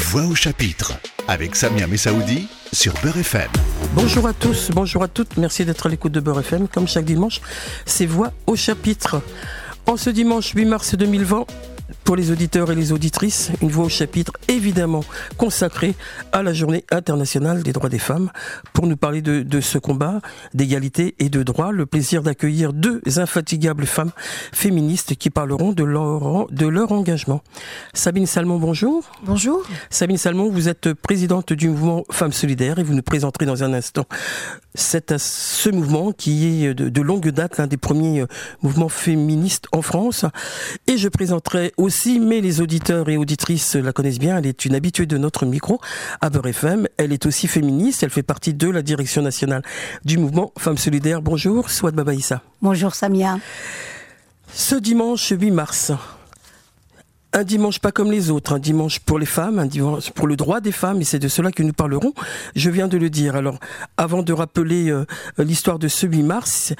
Voix au chapitre avec Samia Messaoudi sur Beurre FM. Bonjour à tous, bonjour à toutes, merci d'être à l'écoute de Beurre FM. Comme chaque dimanche, c'est Voix au chapitre. En ce dimanche 8 mars 2020, pour les auditeurs et les auditrices, une voix au chapitre évidemment consacrée à la journée internationale des droits des femmes pour nous parler de, ce combat d'égalité et de droit. Le plaisir d'accueillir deux infatigables femmes féministes qui parleront de leur, de leur engagement. Sabine Salmon, bonjour. Bonjour. Sabine Salmon, vous êtes présidente du mouvement Femmes Solidaires et vous nous présenterez dans un instant ce mouvement qui est de, de longue date l'un des premiers mouvements féministes en France. Et je présenterai aussi, mais les auditeurs et auditrices la connaissent bien, elle est une habituée de notre micro à Beurre FM. Elle est aussi féministe, elle fait partie de la direction nationale du mouvement Femmes Solidaires. Bonjour, Swad Babaïssa. Bonjour Samia. Ce dimanche 8 mars, un dimanche pas comme les autres, un dimanche pour les femmes, un dimanche pour le droit des femmes, et c'est de cela que nous parlerons. Je viens de le dire. Alors, avant de rappeler euh, l'histoire de ce 8 mars,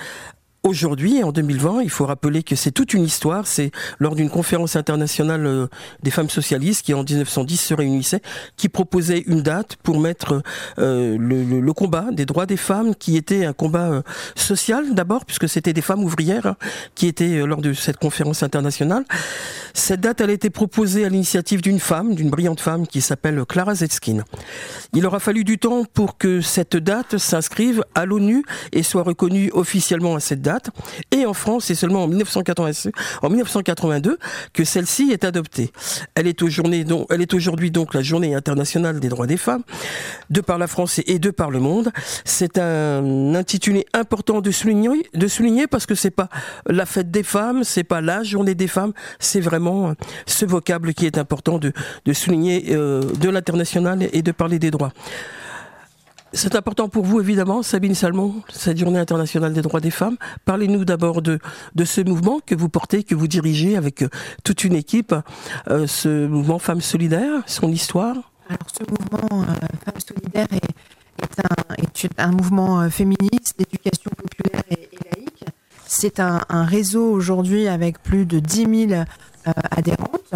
Aujourd'hui, en 2020, il faut rappeler que c'est toute une histoire. C'est lors d'une conférence internationale euh, des femmes socialistes qui, en 1910, se réunissait, qui proposait une date pour mettre euh, le, combat des droits des femmes, qui était un combat euh, social d'abord, puisque c'était des femmes ouvrières hein, qui étaient lors de cette conférence internationale. Cette date, elle a été proposée à l'initiative d'une femme, d'une brillante femme qui s'appelle Clara Zetkin. Il aura fallu du temps pour que cette date s'inscrive à l'ONU et soit reconnue officiellement à cette date. Et en France, c'est seulement en, 1982 que celle-ci est adoptée. Elle est aujourd'hui donc, la journée internationale des droits des femmes, de par la France et de par le monde. C'est un intitulé important de souligner, de souligner parce que c'est pas la fête des femmes, c'est pas la journée des femmes, c'est vraiment ce vocable qui est important de, de souligner euh, de l'international et de parler des droits. C'est important pour vous, évidemment, Sabine Salmon, cette journée internationale des droits des femmes. Parlez-nous d'abord de, ce mouvement que vous portez, que vous dirigez avec euh, toute une équipe, euh, ce mouvement Femmes Solidaires, son histoire. Alors, ce mouvement euh, Femmes Solidaires est, un, mouvement féministe d'éducation populaire et, laïque. C'est un, réseau aujourd'hui avec plus de 10 000 adhérentes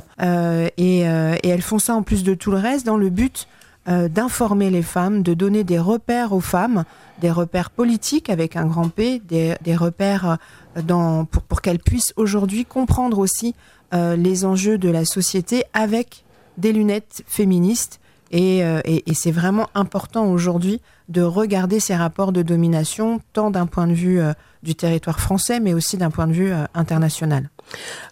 et elles font ça en plus de tout le reste dans le but euh, d'informer les femmes, de donner des repères aux femmes, des repères politiques avec un grand P, des, repères euh, pour, qu'elles puissent aujourd'hui comprendre aussi euh, les enjeux de la société avec des lunettes féministes. Et, c'est vraiment important aujourd'hui de regarder ces rapports de domination, tant d'un point de vue du territoire français, mais aussi d'un point de vue international.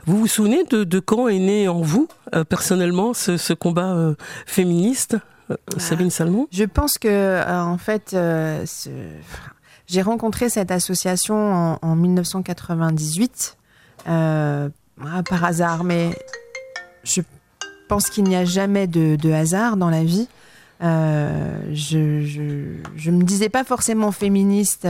Vous vous souvenez de, quand est né en vous, personnellement, ce combat féministe? Euh, Sabine Salmon? Je pense que, euh, en fait, euh, j'ai rencontré cette association en, 1998 par hasard, mais je pense qu'il n'y a jamais de, hasard dans la vie. je, ne me disais pas forcément féministe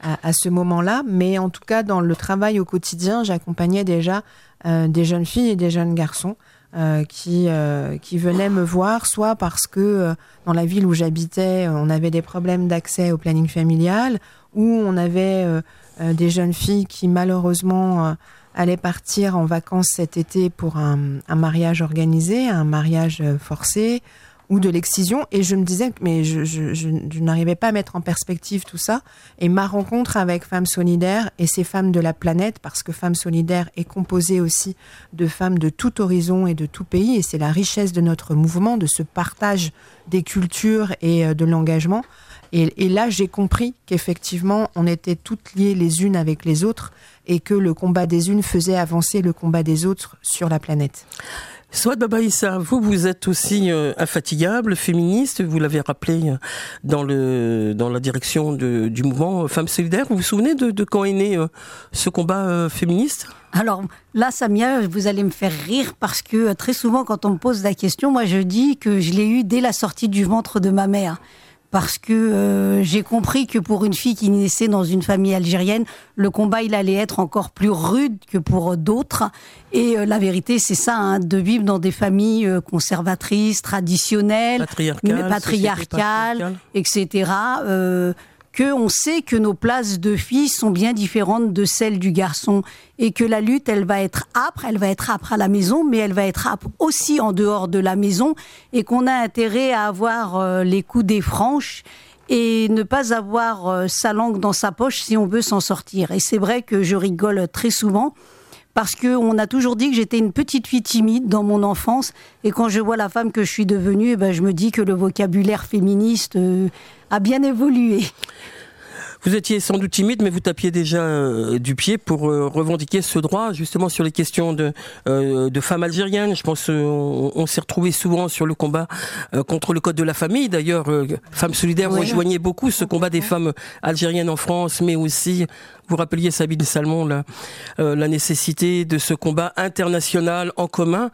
à, ce moment-là, mais en tout cas dans le travail au quotidien, j'accompagnais déjà des jeunes filles et des jeunes garçons euh, qui, euh, qui venaient me voir, soit parce que euh, dans la ville où j'habitais, on avait des problèmes d'accès au planning familial, ou on avait des jeunes filles qui malheureusement allaient partir en vacances cet été pour un, un mariage organisé, un mariage forcé, ou de l'excision. Et je me disais, mais je, je, n'arrivais pas à mettre en perspective tout ça. Et ma rencontre avec Femmes Solidaires et ces femmes de la planète, parce que Femmes Solidaires est composée aussi de femmes de tout horizon et de tout pays, et c'est la richesse de notre mouvement, de ce partage des cultures et euh, de l'engagement. Et, et, là, j'ai compris qu'effectivement, on était toutes liées les unes avec les autres et que le combat des unes faisait avancer le combat des autres sur la planète. Soit Babaïssa, vous, vous êtes aussi euh, infatigable, féministe, vous l'avez rappelé euh, dans, le, dans la direction du mouvement Femmes Solidaires. Vous vous souvenez de, de quand est né euh, ce combat féministe? Alors là, Samia, vous allez me faire rire parce que très souvent, quand on me pose la question, moi je dis que je l'ai eu dès la sortie du ventre de ma mère parce que euh, j'ai compris que pour une fille qui naissait dans une famille algérienne, le combat il allait être encore plus rude que pour d'autres. Et euh, la vérité, c'est ça, hein, de vivre dans des familles euh, conservatrices, traditionnelles, patriarcales, patriarcales, etc qu'on sait que nos places de filles sont bien différentes de celles du garçon et que la lutte, elle va être âpre, elle va être âpre à la maison, mais elle va être âpre aussi en dehors de la maison et qu'on a intérêt à avoir euh, les coups des franches et ne pas avoir euh, sa langue dans sa poche si on veut s'en sortir. Et c'est vrai que je rigole très souvent parce qu'on a toujours dit que j'étais une petite fille timide dans mon enfance. Et quand je vois la femme que je suis devenue, eh ben, je me dis que le vocabulaire féministe euh, a bien évolué. Vous étiez sans doute timide, mais vous tapiez déjà euh, du pied pour euh, revendiquer ce droit, justement sur les questions de, euh, de femmes algériennes. Je pense on, s'est retrouvé souvent sur le combat contre le code de la famille. D'ailleurs, Femmes solidaires rejoignait beaucoup ce combat des femmes algériennes en France, mais aussi vous rappeliez, Sabine Salmon, la, la nécessité de ce combat international en commun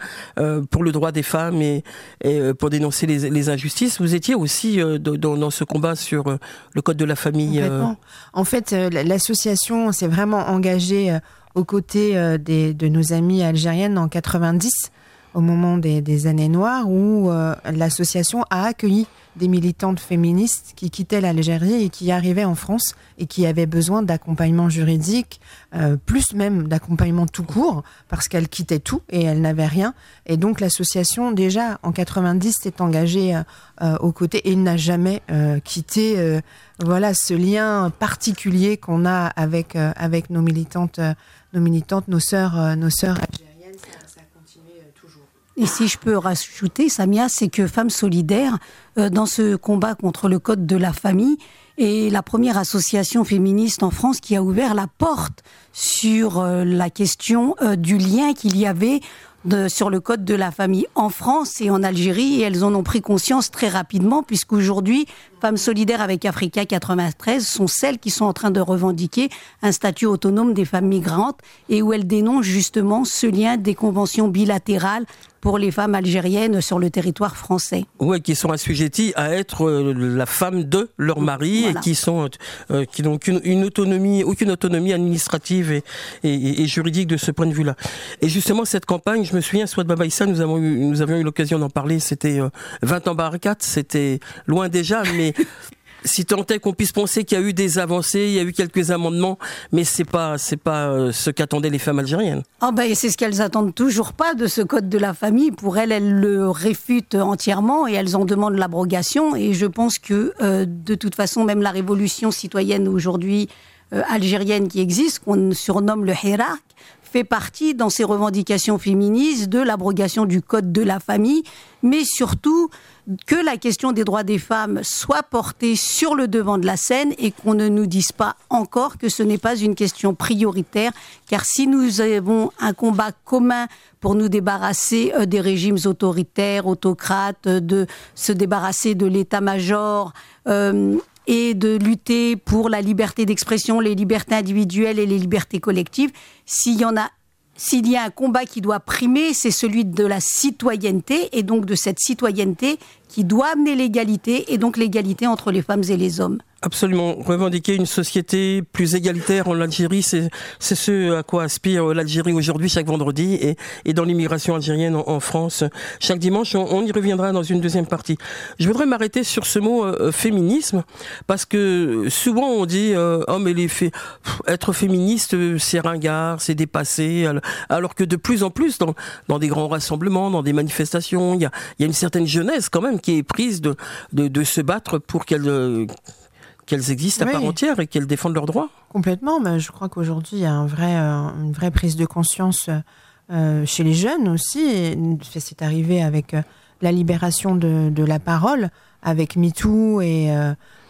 pour le droit des femmes et, et pour dénoncer les, injustices. Vous étiez aussi dans, ce combat sur le code de la famille. En fait, euh, l'association s'est vraiment engagée euh, aux côtés euh, de nos amies algériennes en 90, au moment des, années noires, où l'association a accueilli des militantes féministes qui quittaient l'Algérie et qui arrivaient en France et qui avaient besoin d'accompagnement juridique, euh, plus même d'accompagnement tout court, parce qu'elles quittaient tout et elles n'avaient rien. Et donc l'association, déjà en 90, s'est engagée euh, euh, aux côtés et n'a jamais quitté voilà, ce lien particulier qu'on a avec, avec nos militantes, nos militantes, nos sœurs, nos sœurs algériennes. Et si je peux rajouter, Samia, c'est que Femmes Solidaires, dans ce combat contre le code de la famille, et la première association féministe en France qui a ouvert la porte sur euh, la question euh, du lien qu'il y avait sur le code de la famille en France et en Algérie. Et elles en ont pris conscience très rapidement puisqu'aujourd'hui, Femmes solidaires avec Africa 93 sont celles qui sont en train de revendiquer un statut autonome des femmes migrantes et où elles dénoncent justement ce lien des conventions bilatérales pour les femmes algériennes sur le territoire français. Oui, qui sont assujetties à être euh, la femme de leur mari et qui sont euh, qui n'ont une autonomie, aucune autonomie administrative et, et, juridique de ce point de vue-là. Et justement, cette campagne, je me souviens, soit de Baba nous avons eu, nous avions eu l'occasion d'en parler. C'était 20 euh, ans barakat, c'était loin déjà, mais si tant est qu'on puisse penser qu'il y a eu des avancées, il y a eu quelques amendements, mais c'est pas c'est pas euh, ce qu'attendaient les femmes algériennes. Ah ben c'est ce qu'elles attendent toujours pas de ce code de la famille. Pour elles, elles le réfutent entièrement et elles en demandent l'abrogation. Et je pense que euh, de toute façon, même la révolution citoyenne aujourd'hui euh, algérienne qui existe, qu'on surnomme le Hirak, fait partie dans ses revendications féministes de l'abrogation du code de la famille, mais surtout que la question des droits des femmes soit portée sur le devant de la scène et qu'on ne nous dise pas encore que ce n'est pas une question prioritaire, car si nous avons un combat commun pour nous débarrasser euh, des régimes autoritaires, autocrates, euh, de se débarrasser de l'état-major, euh, et de lutter pour la liberté d'expression, les libertés individuelles et les libertés collectives, s'il y en a s'il y a un combat qui doit primer, c'est celui de la citoyenneté, et donc de cette citoyenneté qui doit amener l'égalité, et donc l'égalité entre les femmes et les hommes. Absolument. Revendiquer une société plus égalitaire en Algérie, c'est ce à quoi aspire l'Algérie aujourd'hui, chaque vendredi, et, et dans l'immigration algérienne en, France, chaque dimanche. On, y reviendra dans une deuxième partie. Je voudrais m'arrêter sur ce mot euh, féminisme, parce que souvent on dit euh, oh mais les être féministe c'est ringard, c'est dépassé, alors que de plus en plus dans, dans des grands rassemblements, dans des manifestations, il y a, y a une certaine jeunesse quand même qui est prise de, de, de se battre pour qu'elle qu'elles existent à part entière et qu'elles défendent leurs droits Complètement, mais je crois qu'aujourd'hui, il y a un vrai, euh, une vraie prise de conscience euh, chez les jeunes aussi. C'est arrivé avec euh, la libération de, de, la parole, avec MeToo, et,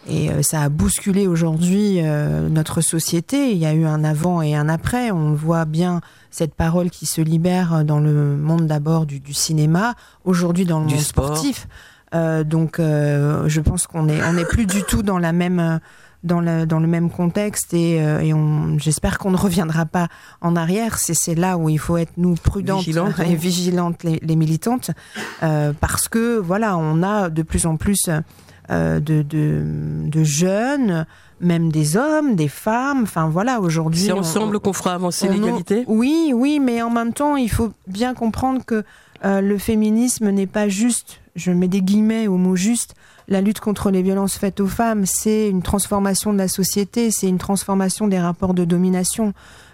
et ça a bousculé aujourd'hui notre société. Il y a eu un avant et un après. On voit bien cette parole qui se libère dans le monde d'abord du, du, cinéma, aujourd'hui dans le monde sportif. Euh, donc, euh, je pense qu'on est, on n'est plus du tout dans la même, dans le, dans le même contexte et, euh, et on, j'espère qu'on ne reviendra pas en arrière. C'est, c'est là où il faut être nous prudentes et vigilantes les, les militantes, parce que voilà, on a de plus en plus de, de, de jeunes même des hommes, des femmes. Enfin voilà, aujourd'hui. C'est ensemble qu'on fera avancer l'égalité? Oui, oui, mais en même temps, il faut bien comprendre que euh, le féminisme n'est pas juste, je mets des guillemets au mot juste, la lutte contre les violences faites aux femmes, c'est une transformation de la société, c'est une transformation des rapports de domination.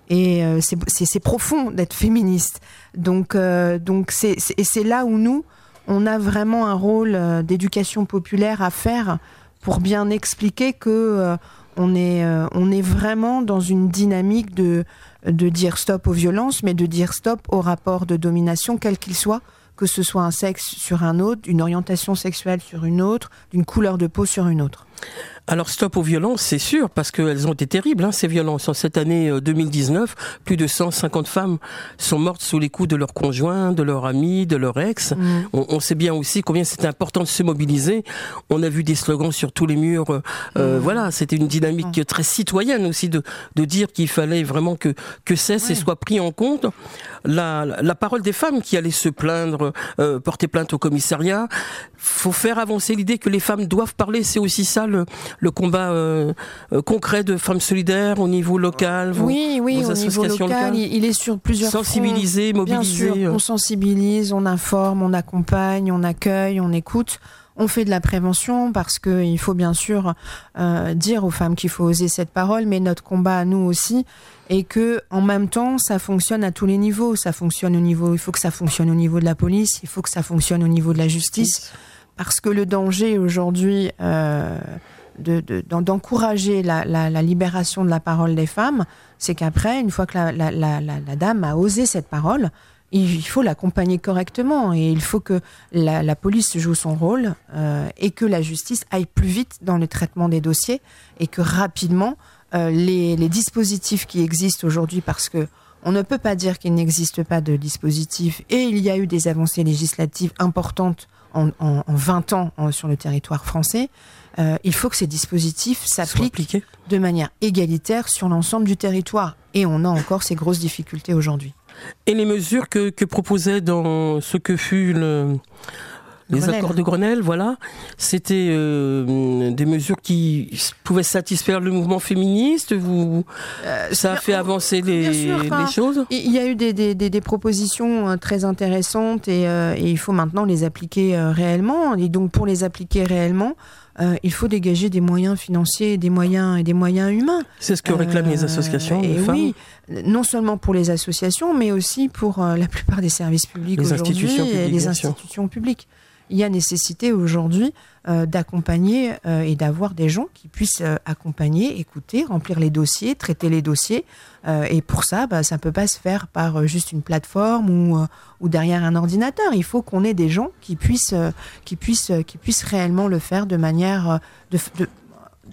Et euh, c'est profond d'être féministe. Donc, euh, donc c'est là où nous, on a vraiment un rôle d'éducation populaire à faire pour bien expliquer que on est, on est vraiment dans une dynamique de de dire stop aux violences, mais de dire stop aux rapports de domination, quel qu'il soit, que ce soit un sexe sur un autre, une orientation sexuelle sur une autre, d'une couleur de peau sur une autre. Alors stop aux violences, c'est sûr, parce qu'elles ont été terribles, hein, ces violences. En cette année 2019, euh, plus de 150 femmes sont mortes sous les coups de leurs conjoints, de leurs amis, de leur ex. Mm. On, sait bien aussi combien c'était important de se mobiliser. On a vu des slogans sur tous les murs. Euh, euh, mm. Voilà, c'était une dynamique mm. très citoyenne aussi de, de dire qu'il fallait vraiment que, que cesse et soit pris en compte la, la parole des femmes qui allaient se plaindre, porter plainte au commissariat. Faut faire avancer l'idée que les femmes doivent parler. C'est aussi ça le, le combat euh, euh, concret de femmes solidaires au niveau local Oui, oui, au niveau local, il est sur plusieurs Sensibiliser, mobiliser. Bien sûr, on sensibilise, on informe, on accompagne, on accueille, on écoute. On fait de la prévention parce qu'il faut bien sûr euh, dire aux femmes qu'il faut oser cette parole, mais notre combat à nous aussi et que en même temps ça fonctionne à tous les niveaux. Ça fonctionne au niveau, il faut que ça fonctionne au niveau de la police, il faut que ça fonctionne au niveau de la justice, parce que le danger aujourd'hui. Euh, d'encourager la, libération de la parole des femmes, c'est qu'après, une fois que la, dame a osé cette parole, il faut l'accompagner correctement et il faut que la, police joue son rôle euh, et que la justice aille plus vite dans le traitement des dossiers et que rapidement euh, les, dispositifs qui existent aujourd'hui, parce que on ne peut pas dire qu'il n'existe pas de dispositifs et il y a eu des avancées législatives importantes en, en 20 ans sur le territoire français. Euh, il faut que ces dispositifs s'appliquent de manière égalitaire sur l'ensemble du territoire. Et on a encore ces grosses difficultés aujourd'hui. Et les mesures que, proposait dans ce que fut les accords de Grenelle, voilà, c'était euh, des mesures qui pouvaient satisfaire le mouvement féministe. Vous, euh, ça a fait avancer les, choses? Il y a eu des, propositions très intéressantes et, et, il faut maintenant les appliquer réellement. Et donc pour les appliquer réellement, euh, il faut dégager des moyens financiers, des moyens et des moyens humains. C'est ce que réclament les euh, associations. Et oui, non seulement pour les associations, mais aussi pour euh, la plupart des services publics aujourd'hui et les institutions publiques il y a nécessité aujourd'hui euh, d'accompagner euh, et d'avoir des gens qui puissent euh, accompagner, écouter, remplir les dossiers, traiter les dossiers. et pour ça, bah, ça ne peut pas se faire par juste une plateforme ou, derrière un ordinateur. Il faut qu'on ait des gens qui puissent, qui puissent, qui puissent réellement le faire de manière de,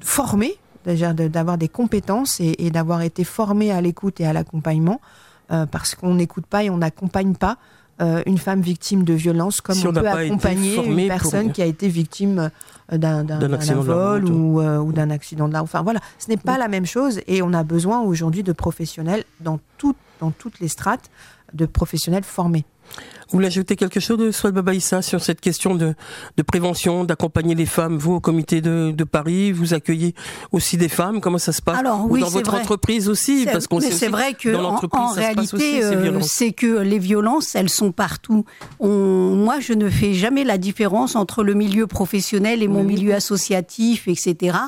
former, d'avoir des compétences et, et d'avoir été formé à l'écoute et à l'accompagnement, parce qu'on n'écoute pas et on n'accompagne pas. Euh, une femme victime de violence, comme on, peut accompagner une personne qui a été victime euh, d'un vol euh, ou, d'un accident de la Enfin voilà, ce n'est pas la même chose et on a besoin aujourd'hui de professionnels dans, dans toutes les strates, de professionnels formés. Vous voulez ajouter quelque chose de Swad Babaïssa sur cette question de, prévention, d'accompagner les femmes Vous, au comité de, Paris, vous accueillez aussi des femmes Comment ça se passe Alors, oui, Ou dans votre entreprise aussi Parce qu'on c'est vrai que en, réalité, euh, c'est que les violences, elles sont partout. moi, je ne fais jamais la différence entre le milieu professionnel et mon milieu associatif, etc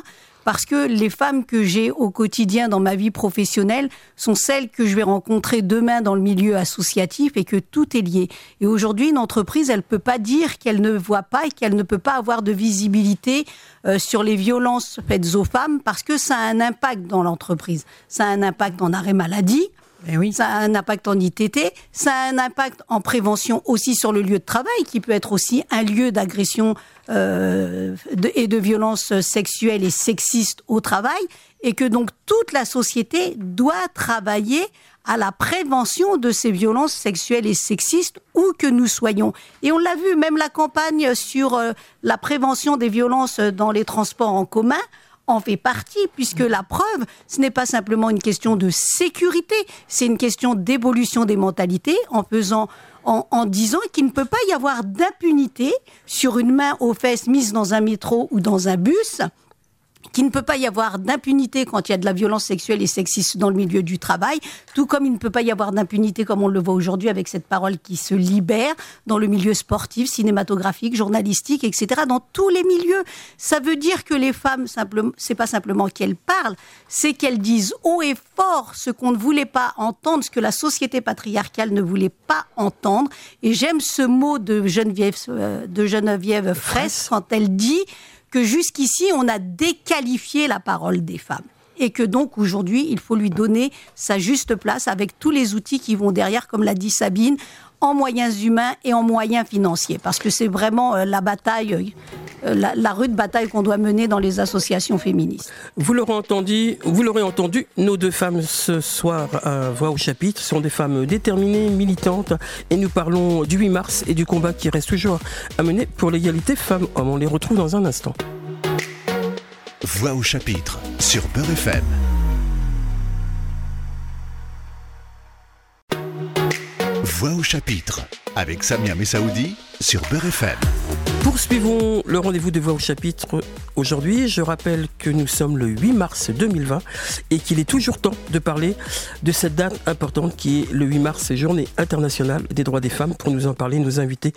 parce que les femmes que j'ai au quotidien dans ma vie professionnelle sont celles que je vais rencontrer demain dans le milieu associatif et que tout est lié. Et aujourd'hui, une entreprise, elle peut pas dire qu'elle ne voit pas et qu'elle ne peut pas avoir de visibilité euh, sur les violences faites aux femmes parce que ça a un impact dans l'entreprise. Ça a un impact en arrêt maladie, eh oui. Ça a un impact en ITT, ça a un impact en prévention aussi sur le lieu de travail, qui peut être aussi un lieu d'agression euh, et de violence sexuelle et sexiste au travail, et que donc toute la société doit travailler à la prévention de ces violences sexuelles et sexistes où que nous soyons. Et on l'a vu, même la campagne sur euh, la prévention des violences dans les transports en commun, en fait partie, puisque la preuve, ce n'est pas simplement une question de sécurité, c'est une question d'évolution des mentalités en faisant en, disant qu'il ne peut pas y avoir d'impunité sur une main aux fesses mise dans un métro ou dans un bus qu'il ne peut pas y avoir d'impunité quand il y a de la violence sexuelle et sexiste dans le milieu du travail, tout comme il ne peut pas y avoir d'impunité comme on le voit aujourd'hui avec cette parole qui se libère dans le milieu sportif, cinématographique, journalistique, etc. Dans tous les milieux, ça veut dire que les femmes, c'est pas simplement qu'elles parlent, c'est qu'elles disent haut et fort ce qu'on ne voulait pas entendre, ce que la société patriarcale ne voulait pas entendre. Et j'aime ce mot de Geneviève, euh, de Geneviève Fraisse quand elle dit que jusqu'ici, on a déqualifié la parole des femmes. Et que donc aujourd'hui, il faut lui donner sa juste place avec tous les outils qui vont derrière, comme l'a dit Sabine, en moyens humains et en moyens financiers, parce que c'est vraiment euh, la bataille, euh, la, rude bataille qu'on doit mener dans les associations féministes. Vous l'aurez entendu, vous l'aurez entendu, nos deux femmes ce soir à Voix au chapitre sont des femmes déterminées, militantes, et nous parlons du 8 mars et du combat qui reste toujours à mener pour l'égalité femmes-hommes. On les retrouve dans un instant. Voix au chapitre sur Peur FM. Voix au chapitre avec Samia Messaoudi sur Beurre FM. Poursuivons le rendez-vous de voix au chapitre aujourd'hui. Je rappelle que nous sommes le 8 mars 2020 et qu'il est toujours temps de parler de cette date importante qui est le 8 mars, journée internationale des droits des femmes. Pour nous en parler, nous inviter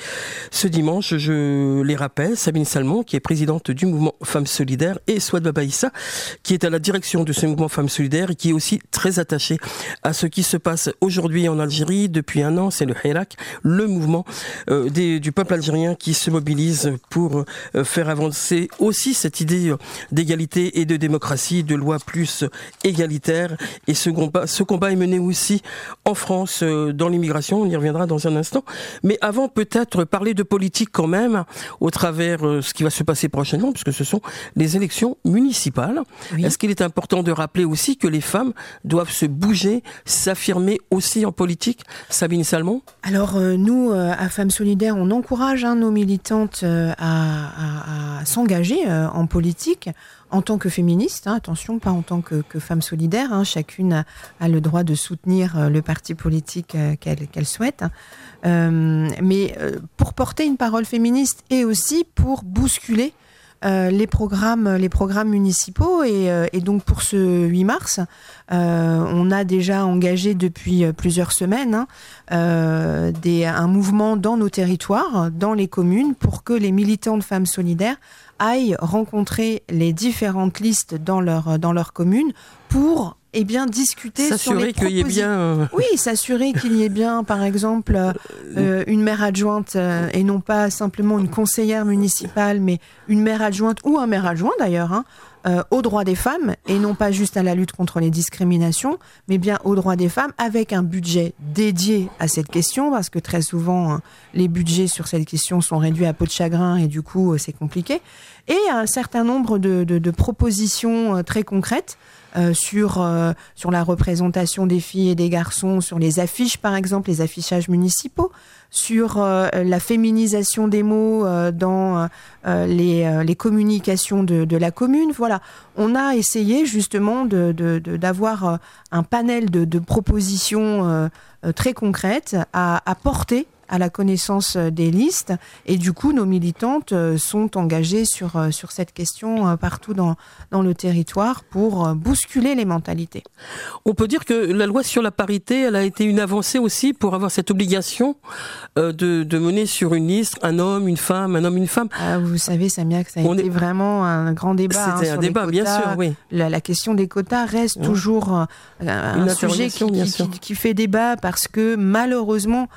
ce dimanche, je les rappelle, Sabine Salmon, qui est présidente du mouvement Femmes Solidaires, et Swad Babaïssa, qui est à la direction de ce mouvement Femmes Solidaires et qui est aussi très attachée à ce qui se passe aujourd'hui en Algérie. Depuis un an, c'est le Hirak, le mouvement euh, du peuple algérien qui se mobilise pour euh, faire avancer aussi cette idée euh, d'égalité et de démocratie, de loi plus égalitaire. Et ce combat, ce combat est mené aussi en France euh, dans l'immigration. On y reviendra dans un instant. Mais avant, peut-être parler de politique quand même, au travers ce qui va se passer prochainement, puisque ce sont les élections municipales. Est-ce qu'il est important de rappeler aussi que les femmes doivent se bouger, s'affirmer aussi en politique Sabine Salmon? Alors, nous, à Femmes Solidaires, on encourage hein, nos militantes euh, à, s'engager euh, en politique en tant que féministe, hein, attention, pas en tant que, femme solidaire. Hein. chacune a, le droit de soutenir euh, le parti politique qu'elle souhaite. mais pour porter une parole féministe et aussi pour bousculer euh, les programmes, les programmes municipaux et, euh, donc pour ce 8 mars, euh, on a déjà engagé depuis plusieurs semaines hein, un mouvement dans nos territoires, dans les communes, pour que les militants de femmes solidaires aillent rencontrer les différentes listes dans leur dans leur commune pour et bien, discuter sur les qu'il y ait bien. Euh, oui, s'assurer qu'il y ait bien, par exemple, euh, euh, une maire adjointe et non pas simplement une conseillère municipale, mais une maire adjointe ou un maire adjoint d'ailleurs. Hein, aux droits des femmes et non pas juste à la lutte contre les discriminations, mais bien aux droits des femmes avec un budget dédié à cette question parce que très souvent hein, les budgets sur cette question sont réduits à peau de chagrin et du coup c'est compliqué. Et un certain nombre de propositions très concrètes euh, sur, euh, sur la représentation des filles et des garçons, sur les affiches par exemple, les affichages municipaux, sur euh, la féminisation des mots dans les, communications de, de, la commune. Voilà, on a essayé justement d'avoir un panel de, propositions très concrètes à, à porter à la connaissance euh, des listes. Et du coup, nos militantes euh, sont engagées sur, euh, sur cette question partout dans, dans le territoire pour bousculer les mentalités. On peut dire que la loi sur la parité, elle a été une avancée aussi pour avoir cette obligation de, de mener sur une liste un homme, une femme, un homme, une femme. Ah, vous savez, Samia, que ça a été vraiment un grand débat. C'était hein, un débat, bien sûr, oui. La, question des quotas reste toujours un sujet qui, qui, fait débat parce que malheureusement,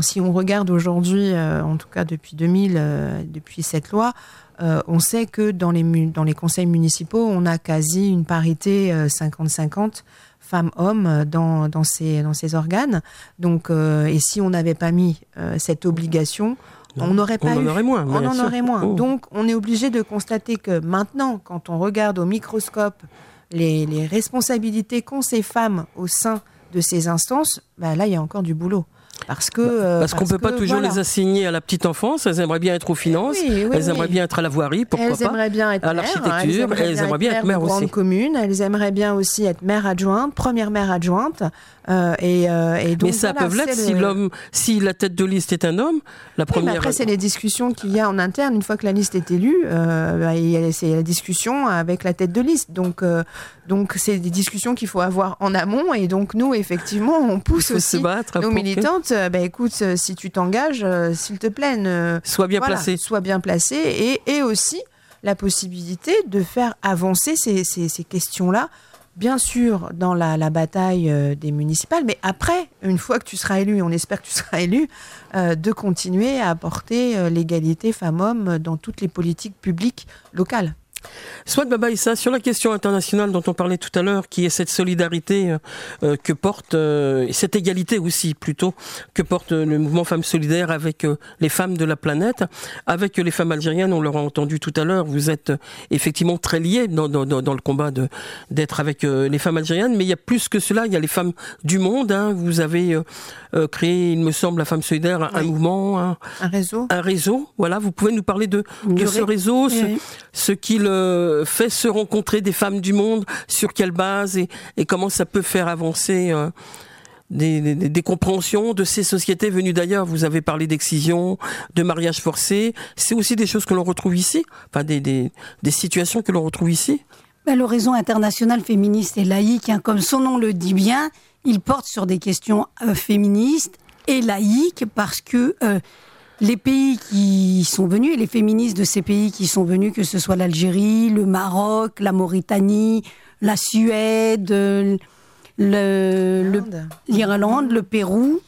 si on regarde aujourd'hui, euh, en tout cas depuis 2000, euh, depuis cette loi, euh, on sait que dans les, dans les conseils municipaux, on a quasi une parité 50-50 femmes-hommes dans, dans, ces, dans ces organes. Donc, et si on n'avait pas mis cette obligation, on n'aurait pas on en aurait moins. On en aurait moins. Oh. Donc, on est obligé de constater que maintenant, quand on regarde au microscope les, les responsabilités qu'ont ces femmes au sein de ces instances, bah là, il y a encore du boulot. Parce que euh, parce, qu'on peut pas toujours voilà. les assigner à la petite enfance. Elles aimeraient bien être aux finances. Oui, oui, elles oui. aimeraient bien être à la voirie. Pourquoi elles pas aimeraient bien être à mères, l'architecture, elles elles aimeraient bien être grandes aussi. communes, elles aimeraient bien aussi être mère adjointe, première mère adjointe. euh, et, euh, et donc, Mais ça voilà, peut l'être si l'homme, si la tête de liste est un homme, la première. mais après, c'est les discussions qu'il y a en interne. Une fois que la liste est élue, euh, bah, c'est la discussion avec la tête de liste. Donc, donc c'est des discussions qu'il faut avoir en amont. Et donc, nous, effectivement, on pousse se aussi battre nos pour euh, bah, écoute, euh, si tu t'engages, euh, s'il te plaît, ne- soit bien voilà, placé. Soit bien placé. Et, et aussi la possibilité de faire avancer ces, ces- ces questions-là. Bien sûr, dans la, la bataille euh, des municipales, mais après, une fois que tu seras élu, on espère que tu seras élu, euh, de continuer à apporter euh, l'égalité femmes-hommes dans toutes les politiques publiques locales. Soit Baba Issa, sur la question internationale dont on parlait tout à l'heure, qui est cette solidarité euh, euh, que porte, euh, et cette égalité aussi plutôt, que porte le mouvement Femmes Solidaires avec euh, les femmes de la planète, avec les femmes algériennes, on l'aura entendu tout à l'heure, vous êtes effectivement très liés dans, dans, dans, dans le combat de d'être avec les femmes algériennes, mais il y a plus que cela, il y a les femmes du monde, hein, vous avez créé, il me semble, la Femme Solidaire, un, Oui. mouvement, un, Un réseau. un réseau, voilà, vous pouvez nous parler de, ce ré- réseau, ce, ce qu'il euh, fait se rencontrer des femmes du monde, sur quelle base et, comment ça peut faire avancer euh, des, des, compréhensions de ces sociétés venues d'ailleurs. Vous avez parlé d'excision, de mariage forcé. C'est aussi des choses que l'on retrouve ici, enfin des, des, situations que l'on retrouve ici. Ben, le réseau international féministe et laïque, hein, comme son nom le dit bien, il porte sur des questions euh, féministes et laïques parce que les pays qui sont venus et les féministes de ces pays qui sont venus, que ce soit l'Algérie, le Maroc, la Mauritanie, la Suède, euh, le- le- L'Inde. l'Irlande, le Pérou,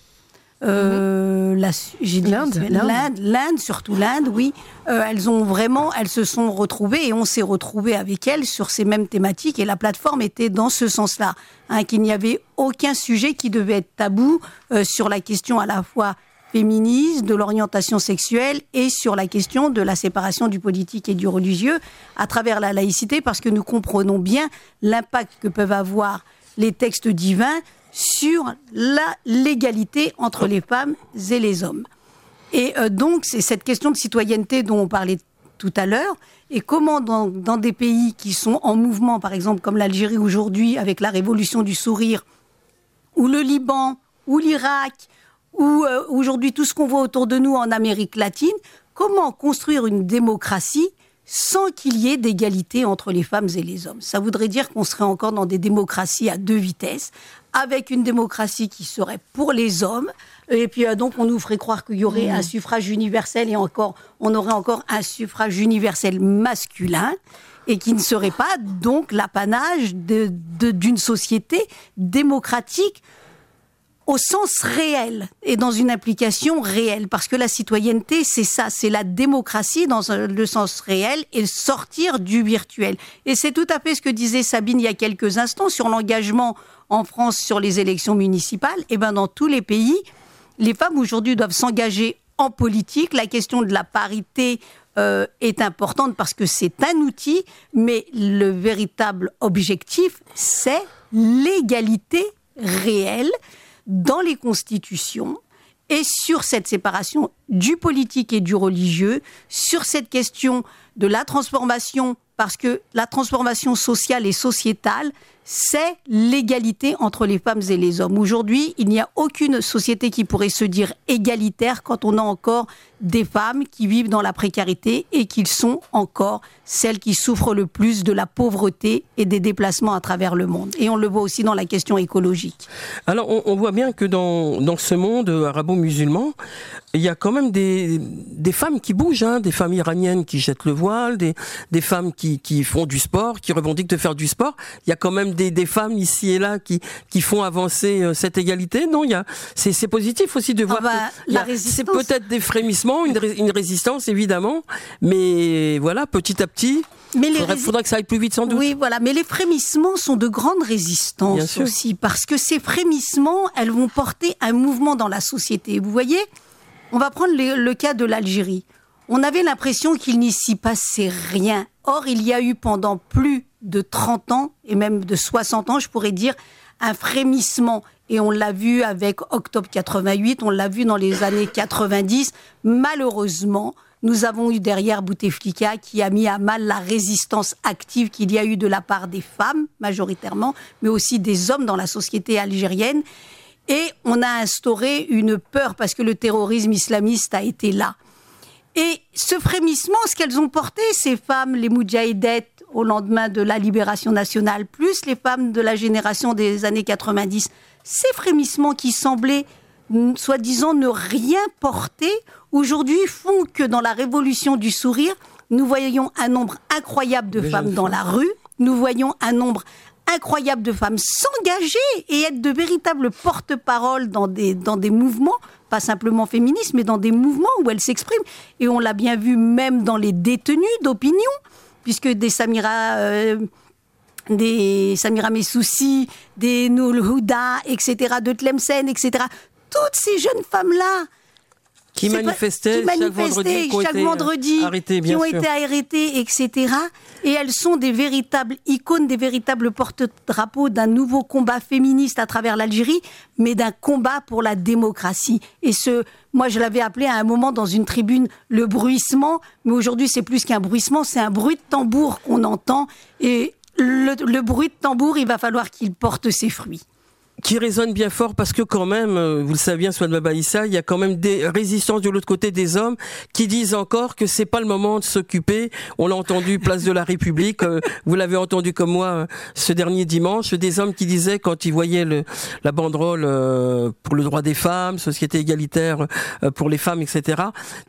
euh, dit L'Inde, surtout l'Inde, oui. Euh, elles ont vraiment, elles se sont retrouvées et on s'est retrouvés avec elles sur ces mêmes thématiques et la plateforme était dans ce sens-là, hein, qu'il n'y avait aucun sujet qui devait être tabou euh, sur la question à la fois féministe, de l'orientation sexuelle et sur la question de la séparation du politique et du religieux à travers la laïcité parce que nous comprenons bien l'impact que peuvent avoir les textes divins sur la l'égalité entre les femmes et les hommes. Et euh, donc, c'est cette question de citoyenneté dont on parlait tout à l'heure, et comment dans, dans des pays qui sont en mouvement, par exemple comme l'Algérie aujourd'hui, avec la révolution du sourire, ou le Liban, ou l'Irak, ou euh, aujourd'hui tout ce qu'on voit autour de nous en Amérique latine, comment construire une démocratie sans qu'il y ait d'égalité entre les femmes et les hommes? Ça voudrait dire qu'on serait encore dans des démocraties à deux vitesses, avec une démocratie qui serait pour les hommes, et puis euh, donc on nous ferait croire qu'il y aurait un suffrage universel et encore, on aurait encore un suffrage universel masculin et qui ne serait pas donc l'apanage de- de- d'une société démocratique au sens réel et dans une application réelle. Parce que la citoyenneté, c'est ça, c'est la démocratie dans le sens réel et sortir du virtuel. Et c'est tout à fait ce que disait Sabine il y a quelques instants sur l'engagement en France sur les élections municipales. Et ben dans tous les pays, les femmes aujourd'hui doivent s'engager en politique. La question de la parité euh, est importante parce que c'est un outil, mais le véritable objectif, c'est l'égalité réelle dans les constitutions et sur cette séparation du politique et du religieux, sur cette question de la transformation, parce que la transformation sociale et sociétale, c'est l'égalité entre les femmes et les hommes. Aujourd'hui, il n'y a aucune société qui pourrait se dire égalitaire quand on a encore des femmes qui vivent dans la précarité et qui sont encore celles qui souffrent le plus de la pauvreté et des déplacements à travers le monde. Et on le voit aussi dans la question écologique. Alors, on, voit bien que dans, dans ce monde arabo-musulman, il y a quand même des, des femmes qui bougent, hein, des femmes iraniennes qui jettent le voile, des, des femmes qui, qui font du sport, qui revendiquent de faire du sport. Il y a quand même des, des femmes ici et là qui, qui font avancer euh, cette égalité. Non, il y a, c'est, c'est positif aussi de voir bah, que c'est peut-être des frémissements, une, une résistance évidemment, mais voilà, petit à petit, Mais les faudrait, que ça aille plus vite sans doute. Oui, voilà. Mais les frémissements sont de grandes résistances aussi, parce que ces frémissements, elles vont porter un mouvement dans la société. Vous voyez, on va prendre le, le cas de l'Algérie. On avait l'impression qu'il n'y s'y passait rien. Or, il y a eu pendant plus de 30 ans, et même de 60 ans, je pourrais dire, un frémissement. Et on l'a vu avec Octobre 88, on l'a vu dans les années 90. Malheureusement, nous avons eu derrière Bouteflika qui a mis à mal la résistance active qu'il y a eu de la part des femmes, majoritairement, mais aussi des hommes dans la société algérienne. Et on a instauré une peur parce que le terrorisme islamiste a été là. Et ce frémissement, ce qu'elles ont porté, ces femmes, les moudjahidettes, au lendemain de la libération nationale, plus les femmes de la génération des années 90, ces frémissements qui semblaient soi-disant ne rien porter, aujourd'hui font que dans la révolution du sourire, nous voyons un nombre incroyable de femmes dans la rue, nous voyons un nombre incroyable de femmes s'engager et être de véritables porte-parole dans des, dans des mouvements, pas simplement féministes, mais dans des mouvements où elles s'expriment. Et on l'a bien vu même dans les détenus d'opinion, puisque des Samira... Euh, des Samira des Noul Houda, etc., de Tlemcen, etc. Toutes ces jeunes femmes-là, qui manifestaient, qui chaque vendredi, qui, ont été arrêtées, etc. Et elles sont des véritables icônes, des véritables porte-drapeaux d'un nouveau combat féministe à travers l'Algérie, mais d'un combat pour la démocratie. Et ce, moi je l'avais appelé à un moment dans une tribune le bruissement, mais aujourd'hui c'est plus qu'un bruissement, c'est un bruit de tambour qu'on entend. Et le, le bruit de tambour, il va falloir qu'il porte ses fruits qui résonne bien fort parce que quand même, euh, vous le savez bien, Swan Babaïssa, il y a quand même des résistances de l'autre côté des hommes qui disent encore que c'est pas le moment de s'occuper. On l'a entendu place de la République, euh, vous l'avez entendu comme moi euh, ce dernier dimanche, des hommes qui disaient quand ils voyaient le, la banderole pour le droit des femmes, société égalitaire pour les femmes, etc.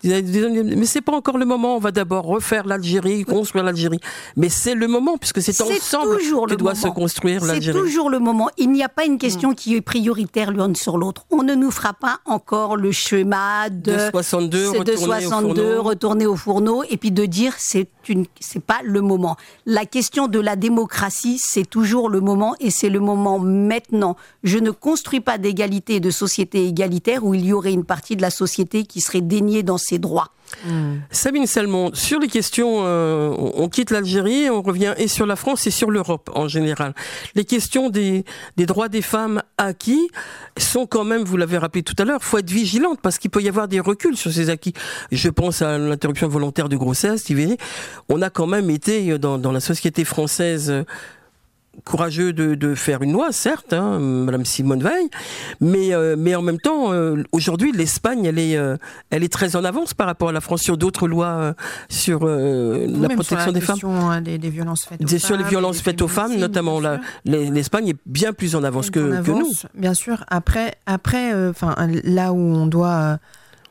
Disaient, mais c'est pas encore le moment. On va d'abord refaire l'Algérie, construire l'Algérie. Mais c'est le moment puisque c'est ensemble que doit se construire l'Algérie. C'est toujours le moment. Il n'y a pas une question qui est prioritaire l'une sur l'autre. On ne nous fera pas encore le schéma de, 62, de 62 retourner au fourneau et puis de dire c'est une c'est pas le moment. La question de la démocratie, c'est toujours le moment et c'est le moment maintenant. Je ne construis pas d'égalité de société égalitaire où il y aurait une partie de la société qui serait déniée dans ses droits. Hmm. Sabine Salmon, sur les questions, euh, on quitte l'Algérie, on revient et sur la France et sur l'Europe en général. Les questions des, des droits des femmes acquis sont quand même, vous l'avez rappelé tout à l'heure, faut être vigilante parce qu'il peut y avoir des reculs sur ces acquis. Je pense à l'interruption volontaire de grossesse, on a quand même été dans, dans la société française courageux de, de, faire une loi, certes, hein, Madame Simone Veil, mais euh, mais en même temps, euh, aujourd'hui, l'Espagne, elle est euh, elle est très en avance par rapport à la France sur d'autres lois sur la protection des femmes, hein, des, des, violences faites aux femmes, sur les violences faites aux femmes, notamment l'Espagne est bien plus en avance que, que, nous. Bien sûr. Après après, enfin là où on doit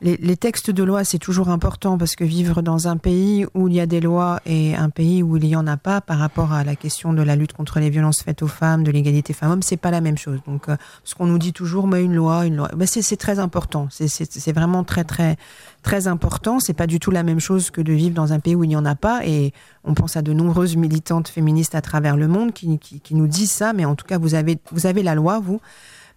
les, textes de loi, c'est toujours important parce que vivre dans un pays où il y a des lois et un pays où il n'y en a pas par rapport à la question de la lutte contre les violences faites aux femmes, de l'égalité femmes-hommes, c'est pas la même chose. Donc, euh, ce qu'on nous dit toujours, mais une loi, une loi, ben c'est très important. C'est vraiment très, très, très important. C'est pas du tout la même chose que de vivre dans un pays où il n'y en a pas. Et on pense à de nombreuses militantes féministes à travers le monde qui, nous disent ça. Mais en tout cas, vous avez, vous avez la loi, vous.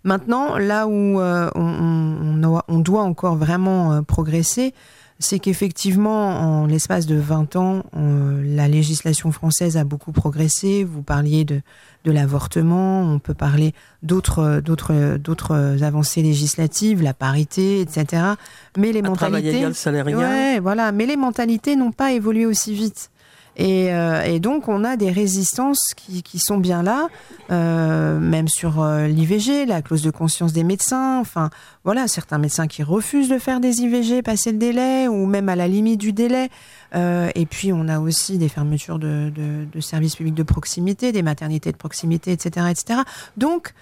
Maintenant, là où euh, on, doit encore vraiment euh, progresser, c'est qu'effectivement, en l'espace de 20 ans, la législation française a beaucoup progressé. Vous parliez de, l'avortement, on peut parler d'autres, d'autres, d'autres avancées législatives, la parité, etc. Mais les mentalités, ouais, voilà. Mais les mentalités n'ont pas évolué aussi vite. Euh, et, donc, on a des résistances qui, sont bien là, euh, même sur euh, l'IVG, la clause de conscience des médecins. Enfin, voilà, certains médecins qui refusent de faire des IVG, passer le délai, ou même à la limite du délai. Et puis, on a aussi des fermetures de, services publics de proximité, des maternités de proximité, etc., etc. Donc,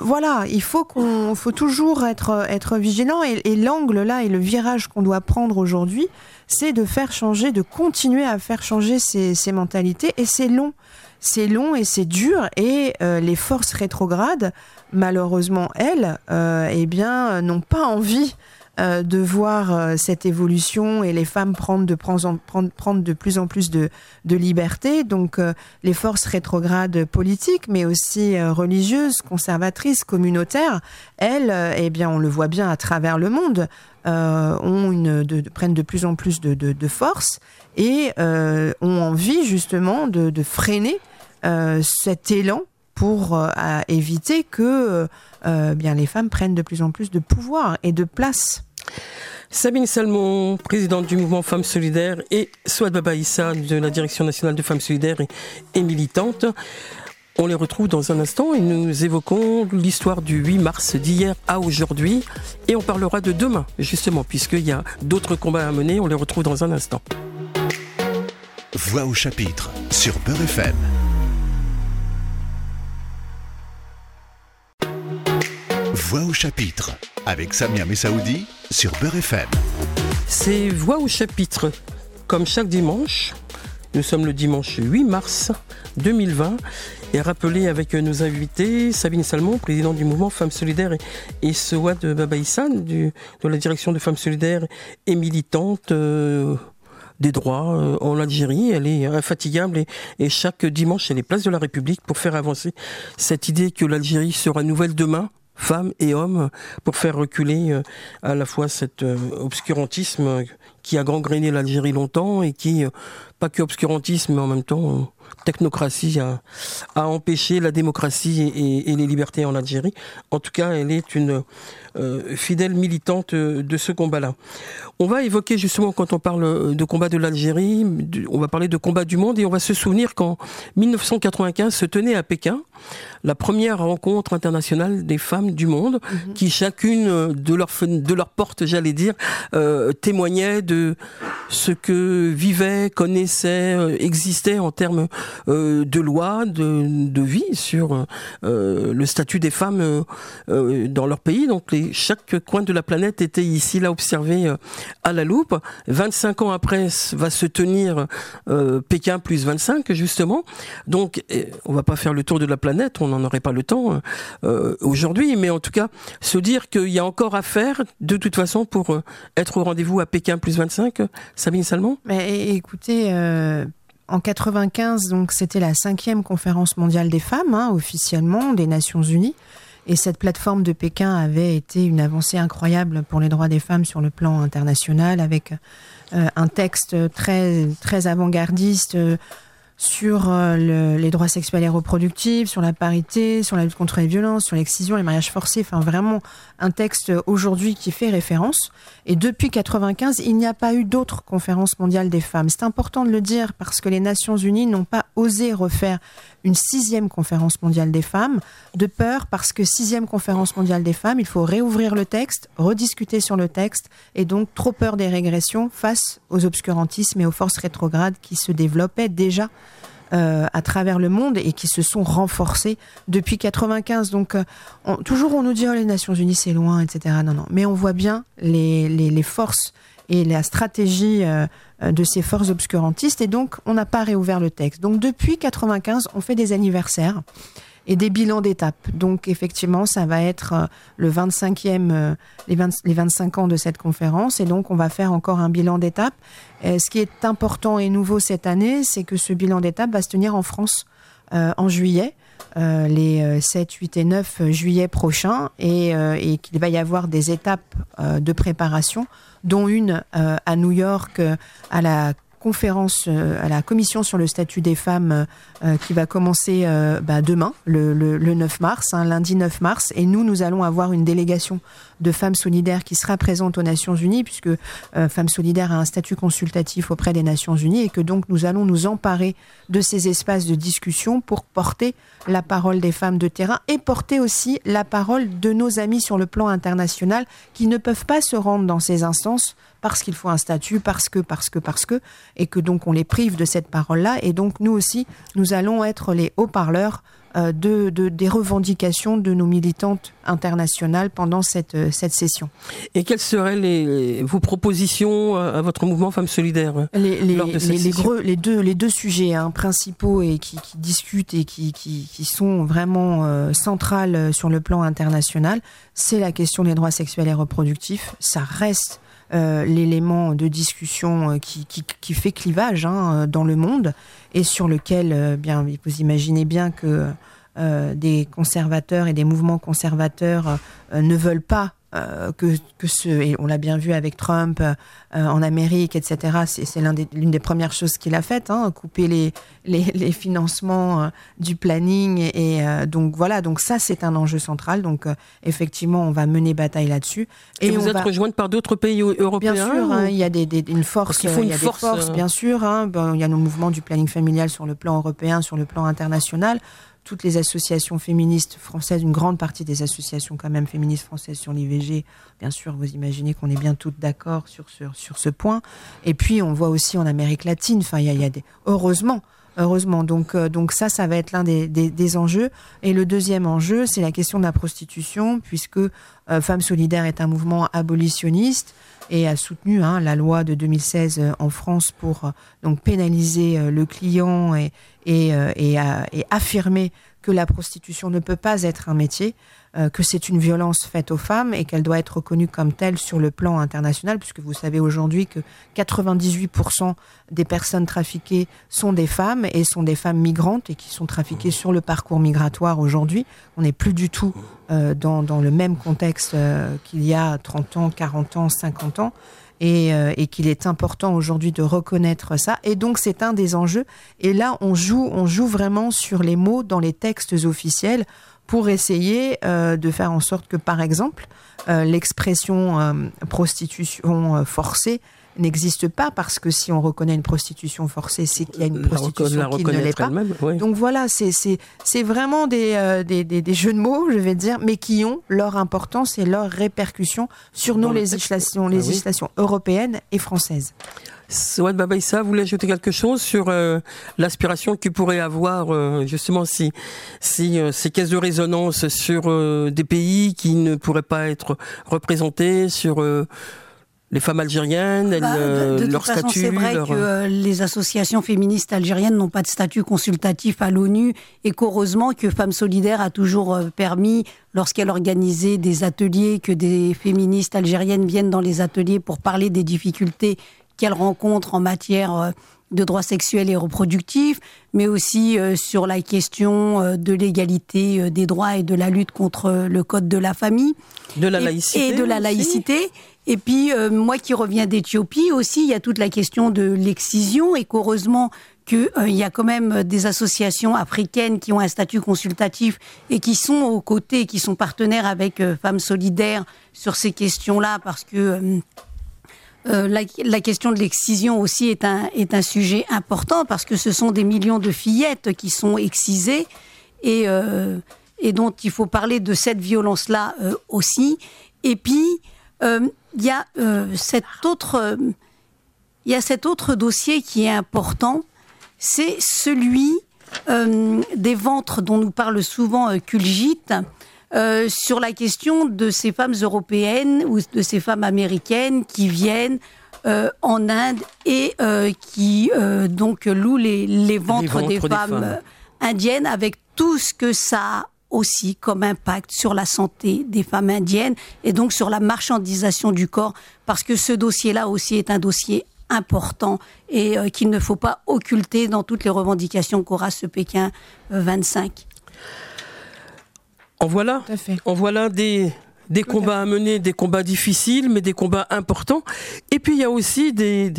voilà, il faut qu'on, faut toujours être être vigilant et, et l'angle là et le virage qu'on doit prendre aujourd'hui, c'est de faire changer, de continuer à faire changer ces, mentalités. Et c'est long. C'est long et c'est dur. Et euh, les forces rétrogrades, malheureusement, elles, euh, eh bien, n'ont pas envie euh, de voir cette évolution et les femmes prendre de, prendre, prendre de plus en plus de, de liberté. Donc les forces rétrogrades politiques, mais aussi religieuses, conservatrices, communautaires, elles, eh bien, on le voit bien à travers le monde, ont une, de, prennent de plus en plus de, force et ont envie justement de, freiner cet élan pour éviter que bien les femmes prennent de plus en plus de pouvoir et de place. Sabine Salmon, présidente du mouvement Femmes Solidaires, et Swad Baba Issa de la Direction nationale de Femmes Solidaires et, militante. On les retrouve dans un instant et nous évoquons l'histoire du 8 mars d'hier à aujourd'hui et on parlera de demain justement puisqu'il y a d'autres combats à mener, on les retrouve dans un instant. Voix au chapitre sur Beurre FM. Voix au chapitre avec Samia Messaoudi sur Beurre FM. C'est Voix au chapitre. Comme chaque dimanche, nous sommes le dimanche 8 mars 2020 et rappelé avec nos invités Sabine Salmon, présidente du mouvement Femmes Solidaires et, Sewad Babaïssan de la direction de Femmes Solidaires et militante. Euh, des droits euh, en Algérie. Elle est infatigable et, et, chaque dimanche, elle est place de la République pour faire avancer cette idée que l'Algérie sera nouvelle demain, femmes et hommes, pour faire reculer euh, à la fois cet euh, obscurantisme qui a gangréné l'Algérie longtemps et qui, euh, pas que obscurantisme, mais en même temps technocratie a, a empêché la démocratie et, et, les libertés en Algérie. En tout cas, elle est une fidèle militante de ce combat-là. On va évoquer justement quand on parle de combat de l'Algérie, on va parler de combat du monde et on va se souvenir qu'en 1995 se tenait à Pékin la première rencontre internationale des femmes du monde, mhm. qui chacune euh, de leur de leur porte, j'allais dire, euh, témoignait de ce que vivaient, connaissaient, euh, existaient en termes euh, de loi, de, vie sur euh, le statut des femmes dans leur pays. Donc chaque coin de la planète était ici là observé à la loupe. 25 ans après va se tenir Pékin plus 25 justement. Donc on va pas faire le tour de la planète, on n'en aurait pas le temps aujourd'hui, mais en tout cas se dire qu'il y a encore à faire de toute façon pour être au rendez-vous à Pékin plus 25 Sabine Salmon? Mais écoutez, euh, en 95, donc c'était la cinquième conférence mondiale des femmes, hein, officiellement, des Nations Unies. Et cette plateforme de Pékin avait été une avancée incroyable pour les droits des femmes sur le plan international, avec euh, un texte très très avant-gardiste, euh, sur euh, les droits sexuels et reproductifs, sur la parité, sur la lutte contre les violences, sur l'excision, les mariages forcés. Enfin, vraiment un texte aujourd'hui qui fait référence. Et depuis 95, il n'y a pas eu d'autres conférences mondiales des femmes. C'est important de le dire parce que les Nations Unies n'ont pas osé refaire une sixième conférence mondiale des femmes, de peur parce que sixième conférence mondiale des femmes, il faut réouvrir le texte, rediscuter sur le texte, et donc trop peur des régressions face aux obscurantismes et aux forces rétrogrades qui se développaient déjà euh, à travers le monde et qui se sont renforcées depuis 95. Donc euh, toujours on nous dit oh, les Nations Unies c'est loin, etc. Non non, mais on voit bien les, les, forces et la stratégie euh, de ces forces obscurantistes et donc on n'a pas réouvert le texte. Donc depuis 95, on fait des anniversaires et des bilans d'étape. Donc effectivement, ça va être euh, le 25e, euh, les, les 25 ans de cette conférence et donc on va faire encore un bilan d'étape. Ce qui est important et nouveau cette année, c'est que ce bilan d'étape va se tenir en France en juillet. les 7, 8 et 9 juillet prochains et, et qu'il va y avoir des étapes de préparation dont une euh, à New York euh, à la conférence euh, à la commission sur le statut des femmes qui va commencer bah, demain, le, 9 mars, hein, lundi 9 mars. Et nous, nous allons avoir une délégation de femmes solidaires qui sera présente aux Nations Unies, puisque Femmes solidaires a un statut consultatif auprès des Nations Unies, et que donc nous allons nous emparer de ces espaces de discussion pour porter la parole des femmes de terrain et porter aussi la parole de nos amis sur le plan international qui ne peuvent pas se rendre dans ces instances parce qu'il faut un statut, parce que, parce que, parce que, et que donc on les prive de cette parole-là. Et donc nous aussi, nous allons être les haut-parleurs euh, de, des revendications de nos militantes internationales pendant cette, euh, cette session. Et quelles seraient les, vos propositions à votre mouvement Femmes Solidaires les, les, les, gros, les, deux, les deux sujets hein, principaux et qui, qui, discutent et qui, qui, qui sont vraiment euh, centrales sur le plan international, c'est la question des droits sexuels et reproductifs. Ça reste euh, l'élément de discussion qui, qui, fait clivage hein, dans le monde et sur lequel, euh, bien, vous imaginez bien que euh, des conservateurs et des mouvements conservateurs euh, ne veulent pas que, que ce, et on l'a bien vu avec Trump en Amérique, etc. C'est l'une des, des, premières choses qu'il a faites, hein, couper les, les, les financements du planning. Et, donc voilà, donc ça c'est un enjeu central. Donc effectivement, on va mener bataille là-dessus. Et, vous êtes rejointe par d'autres pays européens Bien sûr, hein, il y a des, des, une force, il, faut une y a force, des forces, bien sûr. Hein, ben, il y a nos mouvements du planning familial sur le plan européen, sur le plan international toutes les associations féministes françaises, une grande partie des associations quand même féministes françaises sur l'IVG, bien sûr, vous imaginez qu'on est bien toutes d'accord sur, sur, sur, ce point. Et puis, on voit aussi en Amérique latine, enfin, il y a, des... Heureusement, heureusement. Donc, euh, donc ça, ça va être l'un des, des, enjeux. Et le deuxième enjeu, c'est la question de la prostitution, puisque Femmes Solidaires est un mouvement abolitionniste et a soutenu hein, la loi de 2016 euh, en France pour donc pénaliser le client euh, et, affirmer que la prostitution ne peut pas être un métier, euh, que c'est une violence faite aux femmes et qu'elle doit être reconnue comme telle sur le plan international, puisque vous savez aujourd'hui que 98% des personnes trafiquées sont des femmes et sont des femmes migrantes et qui sont trafiquées sur le parcours migratoire aujourd'hui. On n'est plus du tout euh, dans, le même contexte euh, qu'il y a 30 ans, 40 ans, 50 ans et, euh, et qu'il est important aujourd'hui de reconnaître ça. Et donc c'est un des enjeux. Et là, on joue, on joue vraiment sur les mots dans les textes officiels pour essayer euh, de faire en sorte que, par exemple, euh, l'expression euh, prostitution euh, forcée n'existe pas parce que si on reconnaît une prostitution forcée, c'est qu'il y a une prostitution qui ne l'est pas. Oui. Donc voilà, c'est vraiment des, euh, des, des, des, jeux de mots, je vais dire, mais qui ont leur importance et leur répercussion sur nos législations, Ah législations oui. européennes et françaises. Souad Babaïssa, vous voulez ajouter quelque chose sur euh, l'aspiration qu'il pourrait avoir euh, justement si, si euh, ces caisses de résonance sur des pays qui ne pourraient pas être représentés, sur les femmes algériennes, bah, elles, de, de leur statut C'est vrai leur... que euh, les associations féministes algériennes n'ont pas de statut consultatif à l'ONU et qu'heureusement que Femmes Solidaires a toujours euh, permis, lorsqu'elle organisait des ateliers, que des féministes algériennes viennent dans les ateliers pour parler des difficultés qu'elles rencontrent en matière euh, de droits sexuels et reproductifs, mais aussi euh, sur la question euh, de l'égalité euh, des droits et de la lutte contre le code de la famille. De la et, laïcité. Et de la aussi. laïcité. Et puis, euh, moi qui reviens d'Éthiopie aussi, il y a toute la question de l'excision et qu'heureusement qu'il euh, y a quand même des associations africaines qui ont un statut consultatif et qui sont aux côtés, qui sont partenaires avec euh, Femmes Solidaires sur ces questions-là parce que euh, euh, la, question de l'excision aussi est un, est un sujet important parce que ce sont des millions de fillettes qui sont excisées et, euh, et dont il faut parler de cette violence-là aussi. Et puis, il y a cet autre... il y a cet autre dossier qui est important, c'est celui euh, des ventres dont nous parle souvent euh, Kulgit, euh, sur la question de ces femmes européennes ou de ces femmes américaines qui viennent euh, en Inde et euh, qui donc louent les, les, ventres, les ventres des, des, femmes, femmes. indiennes avec tout ce que ça aussi comme impact sur la santé des femmes indiennes et donc sur la marchandisation du corps parce que ce dossier-là aussi est un dossier important et euh, qu'il ne faut pas occulter dans toutes les revendications qu'aura ce Pékin euh, 25. En voilà, en voilà des, des Tout combats à mener, des combats difficiles, mais des combats importants. Et puis il y a aussi des,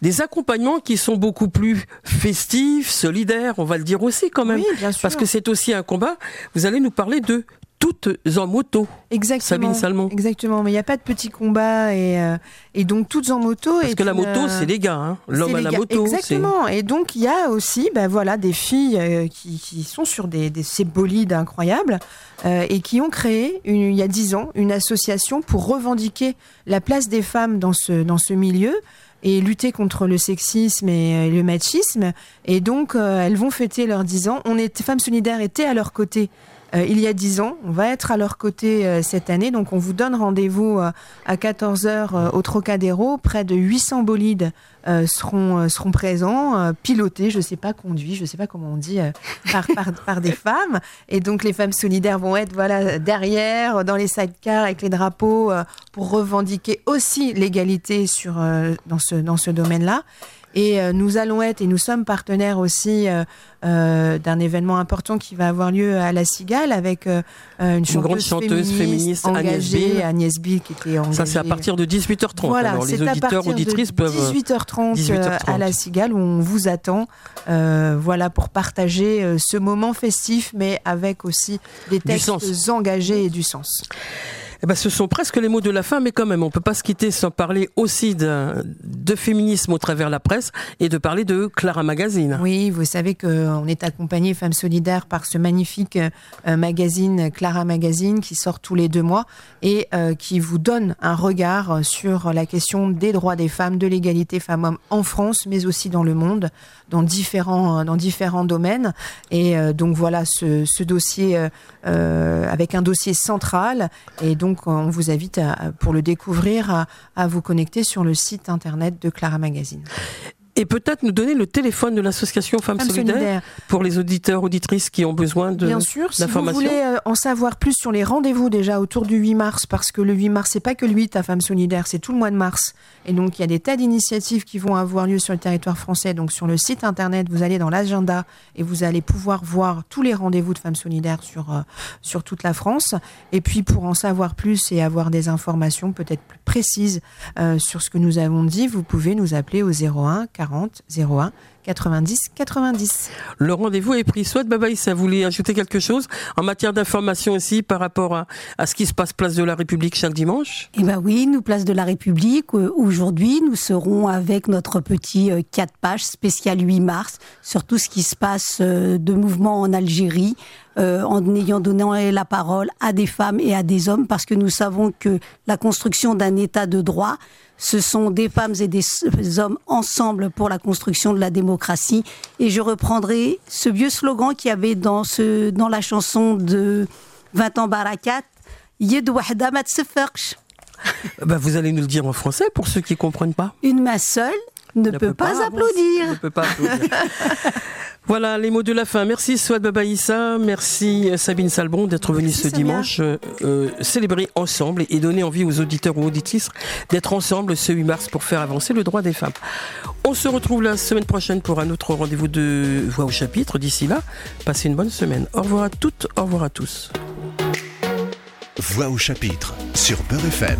des, accompagnements qui sont beaucoup plus festifs, solidaires, on va le dire aussi quand même. Oui, bien sûr. Parce que c'est aussi un combat. Vous allez nous parler de toutes en moto. Exactement. Sabine Salmon. Exactement. Mais il n'y a pas de petits combats et, euh, et donc toutes en moto. Parce que la moto, c'est les gars. Hein. L'homme à la gars. moto. Exactement. Et donc il y a aussi, ben voilà, des filles euh, qui, qui, sont sur des, des ces bolides incroyables euh, et qui ont créé une, il y a dix ans une association pour revendiquer la place des femmes dans ce dans ce milieu et lutter contre le sexisme et le machisme. Et donc, euh, elles vont fêter leurs 10 ans. On est, Femmes Solidaires étaient à leur côté il y a 10 ans. On va être à leur côté euh, cette année. Donc, on vous donne rendez-vous euh, à 14h au Trocadéro. Près de 800 bolides seront, seront présents, pilotés, je ne sais pas, conduits, je ne sais pas comment on dit, par, par, par, des femmes. Et donc, les femmes solidaires vont être voilà, derrière, dans les sidecars, avec les drapeaux, pour revendiquer aussi l'égalité sur, dans ce, dans ce domaine-là. Et euh, nous allons être, et nous sommes partenaires aussi euh, euh, d'un événement important qui va avoir lieu à La Cigale avec une, chanteuse, grande chanteuse féministe, engagée, Agnès Bill, qui était engagée. Ça, c'est à partir de 18h30. Voilà, Alors, les auditeurs, auditrices peuvent. 18h30, 18h30, à La Cigale, où on vous attend. voilà, pour partager ce moment festif, mais avec aussi des textes engagés et du sens. Eh ben, ce sont presque les mots de la fin, mais quand même, on peut pas se quitter sans parler aussi de, féminisme au travers la presse et de parler de Clara Magazine. Oui, vous savez qu'on est accompagné Femmes Solidaires par ce magnifique euh, magazine Clara Magazine qui sort tous les deux mois et euh, qui vous donne un regard sur la question des droits des femmes, de l'égalité femmes-hommes en France, mais aussi dans le monde, dans différents, dans différents domaines. Et euh, donc voilà ce, ce dossier avec un dossier central et donc donc, on vous invite, pour le découvrir, à, vous connecter sur le site internet de Clara Magazine et peut-être nous donner le téléphone de l'association Femmes, Solidaires, pour les auditeurs, auditrices qui ont besoin de Bien sûr, si vous voulez euh, en savoir plus sur les rendez-vous déjà autour du 8 mars, parce que le 8 mars, c'est pas que le 8 à Femmes Solidaires, c'est tout le mois de mars. Et donc, il y a des tas d'initiatives qui vont avoir lieu sur le territoire français. Donc, sur le site internet, vous allez dans l'agenda et vous allez pouvoir voir tous les rendez-vous de Femmes Solidaires sur, euh, sur toute la France. Et puis, pour en savoir plus et avoir des informations peut-être plus précises euh, sur ce que nous avons dit, vous pouvez nous appeler au 01 40 01 90 90. Le rendez-vous est pris. Soit Baba ça voulait ajouter quelque chose en matière d'information aussi par rapport à, à, ce qui se passe place de la République chaque dimanche? Eh ben oui, nous place de la République. Euh, aujourd'hui, nous serons avec notre petit 4 euh, pages spécial 8 mars sur tout ce qui se passe euh, de mouvement en Algérie. En ayant donné la parole à des femmes et à des hommes parce que nous savons que la construction d'un état de droit, ce sont des femmes et des hommes ensemble pour la construction de la démocratie. Et je reprendrai ce vieux slogan qu'il y avait dans, ce, dans la chanson de 20 ans Barakat, Yed wahda bah, vous allez nous le dire en français pour ceux qui ne comprennent pas. Une main seule ne, peut, pas, applaudir. Ne peut pas applaudir. Voilà les mots de la fin. Merci Swad Babaïssa, merci euh, Sabine Salbon d'être venue ce dimanche euh, euh, célébrer ensemble et donner envie aux auditeurs ou auditrices d'être ensemble ce 8 mars pour faire avancer le droit des femmes. On se retrouve la semaine prochaine pour un autre rendez-vous de Voix au chapitre. D'ici là, passez une bonne semaine. Au revoir à toutes, au revoir à tous. Voix au chapitre sur Peur FM.